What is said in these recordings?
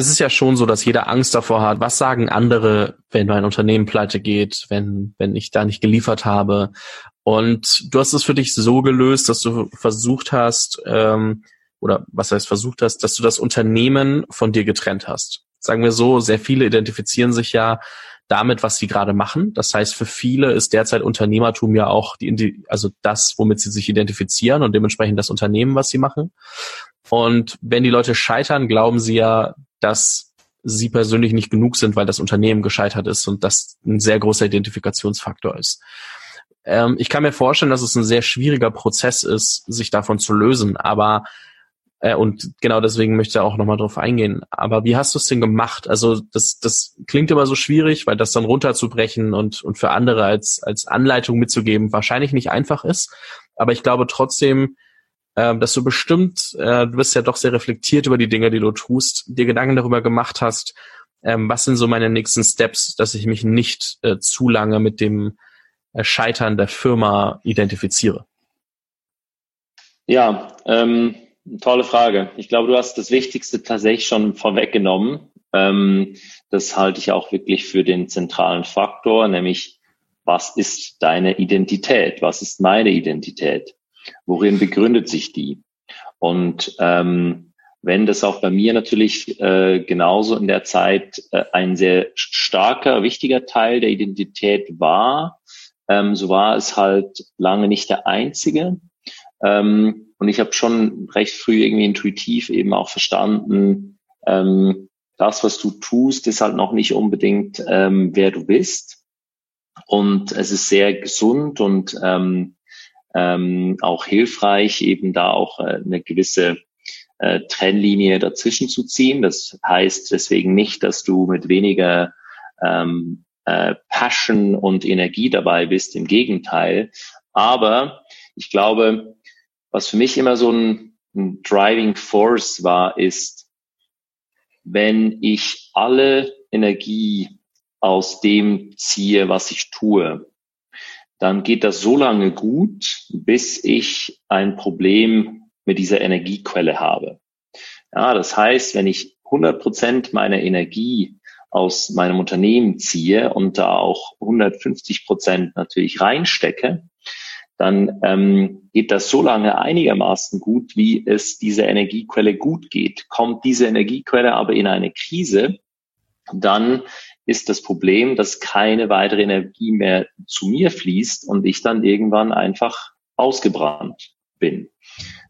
es ist ja schon so, dass jeder Angst davor hat, was sagen andere, wenn mein Unternehmen pleite geht, wenn, wenn ich da nicht geliefert habe. Und du hast es für dich so gelöst, dass du versucht hast, ähm, oder was heißt versucht hast, dass du das Unternehmen von dir getrennt hast. Sagen wir so, sehr viele identifizieren sich ja damit, was sie gerade machen. Das heißt, für viele ist derzeit Unternehmertum ja auch die, also das, womit sie sich identifizieren und dementsprechend das Unternehmen, was sie machen. Und wenn die Leute scheitern, glauben sie ja, dass sie persönlich nicht genug sind, weil das Unternehmen gescheitert ist und das ein sehr großer Identifikationsfaktor ist. Ähm, ich kann mir vorstellen, dass es ein sehr schwieriger Prozess ist, sich davon zu lösen, aber äh, und genau deswegen möchte ich auch nochmal drauf eingehen. Aber wie hast du es denn gemacht? Also das, das klingt immer so schwierig, weil das dann runterzubrechen und, und für andere als, als Anleitung mitzugeben wahrscheinlich nicht einfach ist. Aber ich glaube trotzdem, äh, dass du bestimmt, äh, du bist ja doch sehr reflektiert über die Dinge, die du tust, dir Gedanken darüber gemacht hast, ähm, was sind so meine nächsten Steps, dass ich mich nicht äh, zu lange mit dem äh, Scheitern der Firma identifiziere. Ja, ähm, Tolle Frage. Ich glaube, du hast das Wichtigste tatsächlich schon vorweggenommen. Ähm, das halte ich auch wirklich für den zentralen Faktor, nämlich was ist deine Identität? Was ist meine Identität? Worin begründet sich die? Und ähm, wenn das auch bei mir natürlich äh, genauso in der Zeit äh, ein sehr starker, wichtiger Teil der Identität war, ähm, so war es halt lange nicht der einzige. Ähm, und ich habe schon recht früh irgendwie intuitiv eben auch verstanden, ähm, das, was du tust, ist halt noch nicht unbedingt, ähm, wer du bist. Und es ist sehr gesund und ähm, ähm, auch hilfreich, eben da auch äh, eine gewisse äh, Trennlinie dazwischen zu ziehen. Das heißt deswegen nicht, dass du mit weniger ähm, äh, Passion und Energie dabei bist. Im Gegenteil. Aber ich glaube, was für mich immer so ein, ein Driving Force war, ist, wenn ich alle Energie aus dem ziehe, was ich tue, dann geht das so lange gut, bis ich ein Problem mit dieser Energiequelle habe. Ja, das heißt, wenn ich 100 Prozent meiner Energie aus meinem Unternehmen ziehe und da auch 150 Prozent natürlich reinstecke, dann ähm, geht das so lange einigermaßen gut, wie es dieser Energiequelle gut geht. Kommt diese Energiequelle aber in eine Krise, dann ist das Problem, dass keine weitere Energie mehr zu mir fließt und ich dann irgendwann einfach ausgebrannt bin.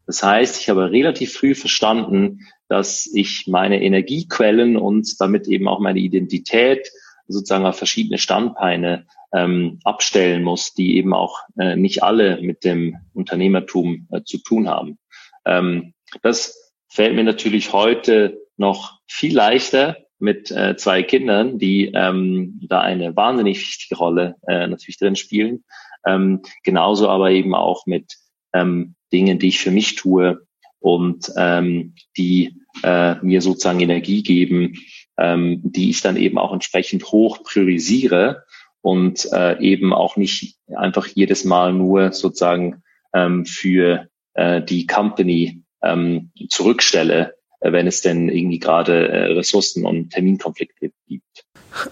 Das heißt, ich habe relativ früh verstanden, dass ich meine Energiequellen und damit eben auch meine Identität sozusagen auf verschiedene Standbeine ähm, abstellen muss, die eben auch äh, nicht alle mit dem Unternehmertum äh, zu tun haben. Ähm, das fällt mir natürlich heute noch viel leichter mit äh, zwei Kindern, die ähm, da eine wahnsinnig wichtige Rolle äh, natürlich drin spielen. Ähm, genauso aber eben auch mit ähm, Dingen, die ich für mich tue und ähm, die äh, mir sozusagen Energie geben, ähm, die ich dann eben auch entsprechend hoch priorisiere und äh, eben auch nicht einfach jedes Mal nur sozusagen ähm, für äh, die Company ähm, zurückstelle, wenn es denn irgendwie gerade äh, Ressourcen und Terminkonflikte gibt.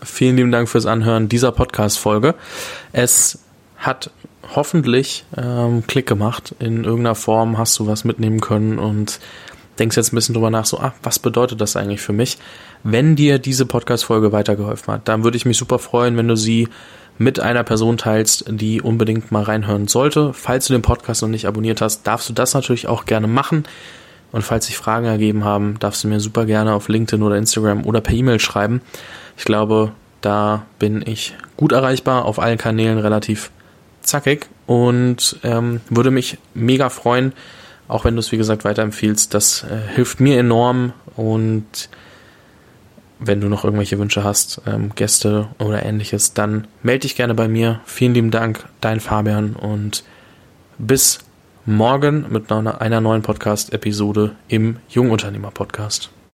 Vielen lieben Dank fürs Anhören dieser Podcast-Folge. Es hat hoffentlich ähm, Klick gemacht. In irgendeiner Form hast du was mitnehmen können und denkst jetzt ein bisschen drüber nach, so, ah, was bedeutet das eigentlich für mich? Wenn dir diese Podcast-Folge weitergeholfen hat, dann würde ich mich super freuen, wenn du sie mit einer Person teilst, die unbedingt mal reinhören sollte. Falls du den Podcast noch nicht abonniert hast, darfst du das natürlich auch gerne machen. Und falls sich Fragen ergeben haben, darfst du mir super gerne auf LinkedIn oder Instagram oder per E-Mail schreiben. Ich glaube, da bin ich gut erreichbar, auf allen Kanälen relativ zackig und ähm, würde mich mega freuen, auch wenn du es wie gesagt weiterempfiehlst. Das äh, hilft mir enorm und wenn du noch irgendwelche Wünsche hast, ähm, Gäste oder ähnliches, dann melde dich gerne bei mir. Vielen lieben Dank, dein Fabian und bis morgen mit einer neuen Podcast-Episode im Jungunternehmer-Podcast.